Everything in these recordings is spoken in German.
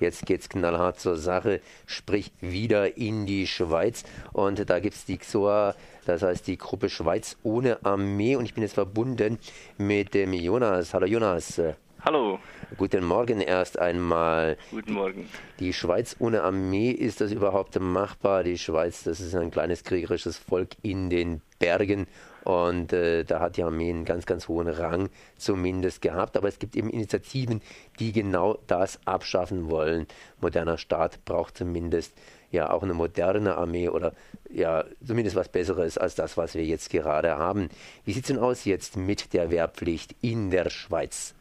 Jetzt geht's knallhart zur Sache, sprich wieder in die Schweiz. Und da gibt's die XOA, das heißt die Gruppe Schweiz ohne Armee. Und ich bin jetzt verbunden mit dem Jonas. Hallo Jonas. Hallo. Guten Morgen erst einmal. Guten Morgen. Die Schweiz ohne Armee, ist das überhaupt machbar? Die Schweiz, das ist ein kleines kriegerisches Volk in den Bergen und äh, da hat die Armee einen ganz, ganz hohen Rang zumindest gehabt. Aber es gibt eben Initiativen, die genau das abschaffen wollen. Moderner Staat braucht zumindest ja auch eine moderne Armee oder ja zumindest was Besseres als das, was wir jetzt gerade haben. Wie sieht es denn aus jetzt mit der Wehrpflicht in der Schweiz?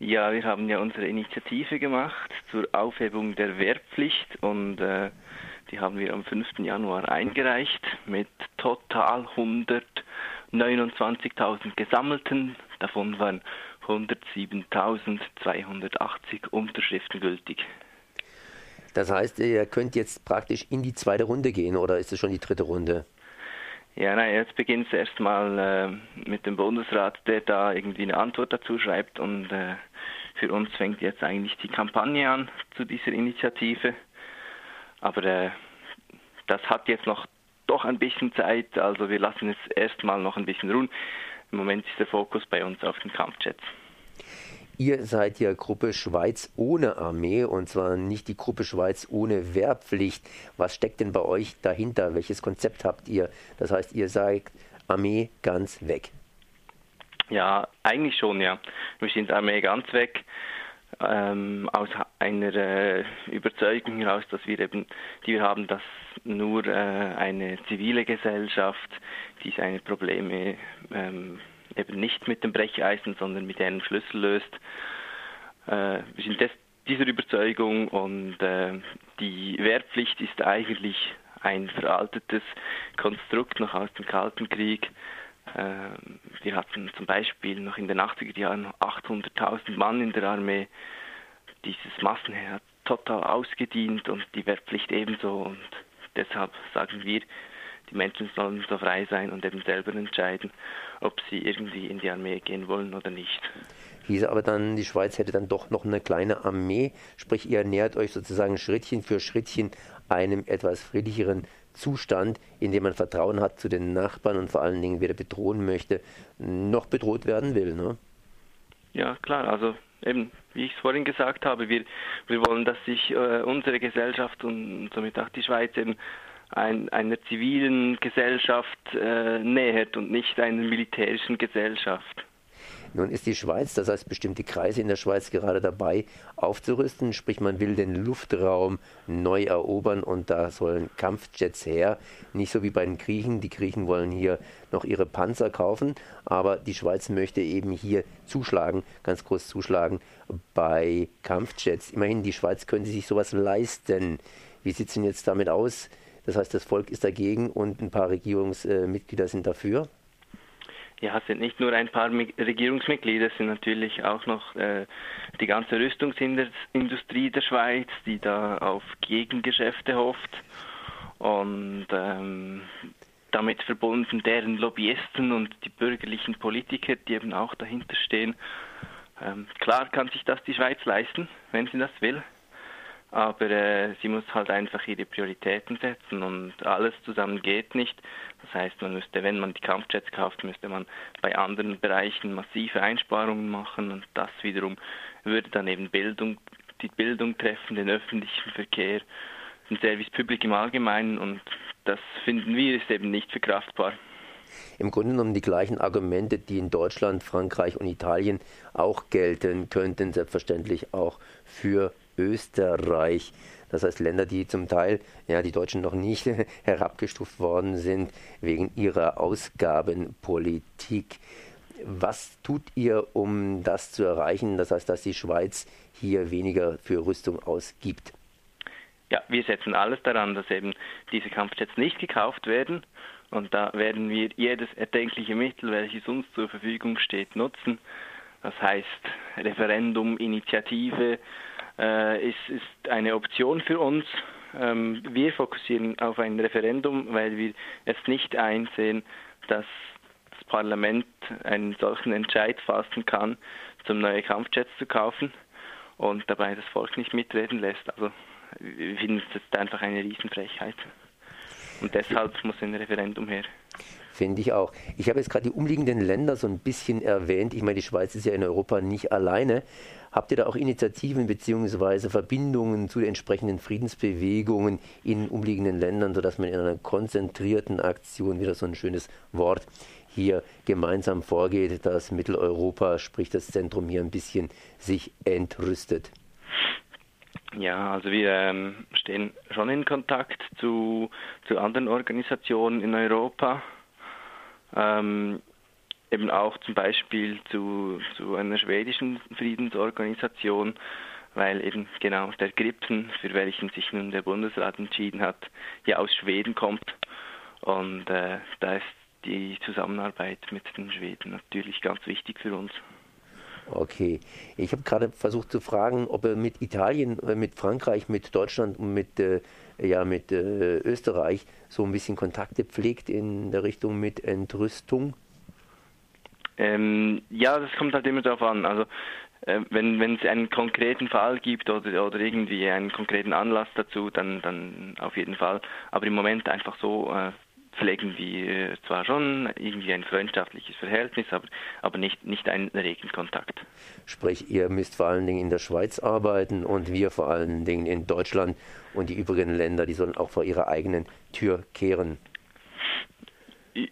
Ja, wir haben ja unsere Initiative gemacht zur Aufhebung der Wehrpflicht und äh, die haben wir am 5. Januar eingereicht mit total 129.000 gesammelten. Davon waren 107.280 Unterschriften gültig. Das heißt, ihr könnt jetzt praktisch in die zweite Runde gehen oder ist es schon die dritte Runde? Ja, nein, jetzt beginnt es erstmal äh, mit dem Bundesrat, der da irgendwie eine Antwort dazu schreibt und äh, für uns fängt jetzt eigentlich die Kampagne an zu dieser Initiative. Aber äh, das hat jetzt noch doch ein bisschen Zeit, also wir lassen es erstmal noch ein bisschen ruhen. Im Moment ist der Fokus bei uns auf den Kampfjets. Ihr seid ja Gruppe Schweiz ohne Armee und zwar nicht die Gruppe Schweiz ohne Wehrpflicht. Was steckt denn bei euch dahinter? Welches Konzept habt ihr? Das heißt, ihr sagt Armee ganz weg. Ja, eigentlich schon, ja. Wir sind Armee ganz weg ähm, aus einer äh, Überzeugung heraus, dass wir eben, die wir haben, dass nur äh, eine zivile Gesellschaft die seine Probleme ähm, eben nicht mit dem Brecheisen, sondern mit einem Schlüssel löst. Äh, wir sind des, dieser Überzeugung und äh, die Wehrpflicht ist eigentlich ein veraltetes Konstrukt noch aus dem Kalten Krieg. Ähm, wir hatten zum Beispiel noch in den 80er Jahren 800.000 Mann in der Armee. Dieses Massenheer hat total ausgedient und die Wehrpflicht ebenso. Und deshalb sagen wir, die Menschen sollen so frei sein und eben selber entscheiden, ob sie irgendwie in die Armee gehen wollen oder nicht. Hieße aber dann, die Schweiz hätte dann doch noch eine kleine Armee, sprich ihr nähert euch sozusagen Schrittchen für Schrittchen einem etwas friedlicheren Zustand, in dem man Vertrauen hat zu den Nachbarn und vor allen Dingen weder bedrohen möchte, noch bedroht werden will. Ne? Ja, klar, also eben, wie ich es vorhin gesagt habe, wir, wir wollen, dass sich äh, unsere Gesellschaft und somit auch die Schweiz eben ein, einer zivilen Gesellschaft äh, nähert und nicht einer militärischen Gesellschaft. Nun ist die Schweiz, das heißt bestimmte Kreise in der Schweiz gerade dabei aufzurüsten, sprich man will den Luftraum neu erobern und da sollen Kampfjets her, nicht so wie bei den Griechen, die Griechen wollen hier noch ihre Panzer kaufen, aber die Schweiz möchte eben hier zuschlagen, ganz groß zuschlagen bei Kampfjets. Immerhin, die Schweiz könnte sich sowas leisten. Wie sieht es denn jetzt damit aus? Das heißt, das Volk ist dagegen und ein paar Regierungsmitglieder sind dafür? Ja, es sind nicht nur ein paar Regierungsmitglieder, es sind natürlich auch noch äh, die ganze Rüstungsindustrie der Schweiz, die da auf Gegengeschäfte hofft und ähm, damit verbunden deren Lobbyisten und die bürgerlichen Politiker, die eben auch dahinter stehen. Ähm, klar kann sich das die Schweiz leisten, wenn sie das will aber äh, sie muss halt einfach ihre Prioritäten setzen und alles zusammen geht nicht. Das heißt, man müsste, wenn man die Kampfjets kauft, müsste man bei anderen Bereichen massive Einsparungen machen und das wiederum würde dann eben Bildung, die Bildung treffen, den öffentlichen Verkehr, den Service Public im Allgemeinen und das finden wir ist eben nicht verkraftbar. Im Grunde genommen die gleichen Argumente, die in Deutschland, Frankreich und Italien auch gelten könnten, selbstverständlich auch für Österreich. Das heißt Länder, die zum Teil, ja, die Deutschen noch nicht herabgestuft worden sind wegen ihrer Ausgabenpolitik. Was tut ihr, um das zu erreichen? Das heißt, dass die Schweiz hier weniger für Rüstung ausgibt. Ja, wir setzen alles daran, dass eben diese Kampfjets nicht gekauft werden. Und da werden wir jedes erdenkliche Mittel, welches uns zur Verfügung steht, nutzen. Das heißt Referendum, Initiative, äh, ist, ist eine Option für uns. Ähm, wir fokussieren auf ein Referendum, weil wir es nicht einsehen, dass das Parlament einen solchen Entscheid fassen kann, zum neue Kampfjets zu kaufen. und dabei das Volk nicht mitreden lässt. Also wir finden es einfach eine Riesenfrechheit. Und deshalb muss ein Referendum her. Finde ich auch. Ich habe jetzt gerade die umliegenden Länder so ein bisschen erwähnt. Ich meine, die Schweiz ist ja in Europa nicht alleine. Habt ihr da auch Initiativen bzw. Verbindungen zu den entsprechenden Friedensbewegungen in umliegenden Ländern, sodass man in einer konzentrierten Aktion, wieder so ein schönes Wort, hier gemeinsam vorgeht, dass Mitteleuropa, sprich das Zentrum hier ein bisschen sich entrüstet? Ja, also wir ähm, stehen schon in Kontakt zu, zu anderen Organisationen in Europa. Ähm, eben auch zum Beispiel zu, zu einer schwedischen Friedensorganisation, weil eben genau der Gripsen, für welchen sich nun der Bundesrat entschieden hat, ja aus Schweden kommt. Und äh, da ist die Zusammenarbeit mit den Schweden natürlich ganz wichtig für uns. Okay. Ich habe gerade versucht zu fragen, ob er mit Italien, äh, mit Frankreich, mit Deutschland und mit, äh, ja, mit äh, Österreich so ein bisschen Kontakte pflegt in der Richtung mit Entrüstung. Ähm, ja, das kommt halt immer darauf an. Also äh, wenn wenn es einen konkreten Fall gibt oder oder irgendwie einen konkreten Anlass dazu, dann dann auf jeden Fall. Aber im Moment einfach so äh, pflegen wir zwar schon irgendwie ein freundschaftliches Verhältnis, aber, aber nicht, nicht einen regen Kontakt. Sprich, ihr müsst vor allen Dingen in der Schweiz arbeiten und wir vor allen Dingen in Deutschland und die übrigen Länder, die sollen auch vor ihrer eigenen Tür kehren.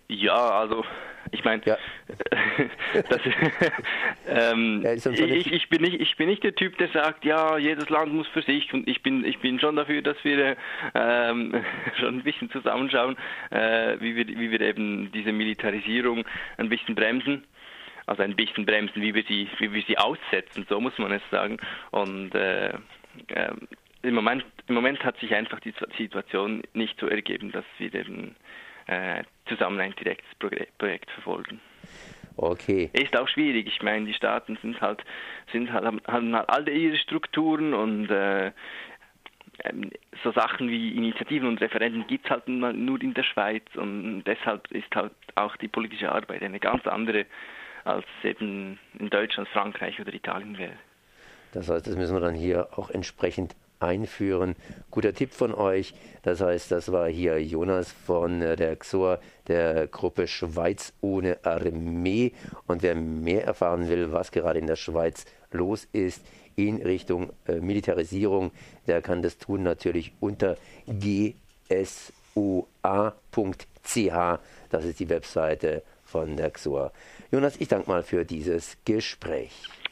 Ja, also ich meine, ja. ähm, ja, ich, ich, bin nicht, ich bin nicht der Typ, der sagt, ja, jedes Land muss für sich und ich bin, ich bin schon dafür, dass wir ähm, schon ein bisschen zusammenschauen, äh, wie, wir, wie wir eben diese Militarisierung ein bisschen bremsen. Also ein bisschen bremsen, wie wir sie, wie wir sie aussetzen, so muss man es sagen. Und äh, äh, im Moment, im Moment hat sich einfach die Situation nicht so ergeben, dass wir eben äh, zusammen ein direktes Projekt verfolgen. Okay. Ist auch schwierig. Ich meine, die Staaten sind halt, sind halt, haben halt alle ihre Strukturen und äh, ähm, so Sachen wie Initiativen und Referenten gibt es halt nur in der Schweiz und deshalb ist halt auch die politische Arbeit eine ganz andere, als eben in Deutschland, Frankreich oder Italien wäre. Das heißt, das müssen wir dann hier auch entsprechend einführen. Guter Tipp von euch. Das heißt, das war hier Jonas von äh, der XOR der Gruppe Schweiz ohne Armee. Und wer mehr erfahren will, was gerade in der Schweiz los ist in Richtung äh, Militarisierung, der kann das tun natürlich unter gsoa.ch. Das ist die Webseite von der XOR. Jonas, ich danke mal für dieses Gespräch.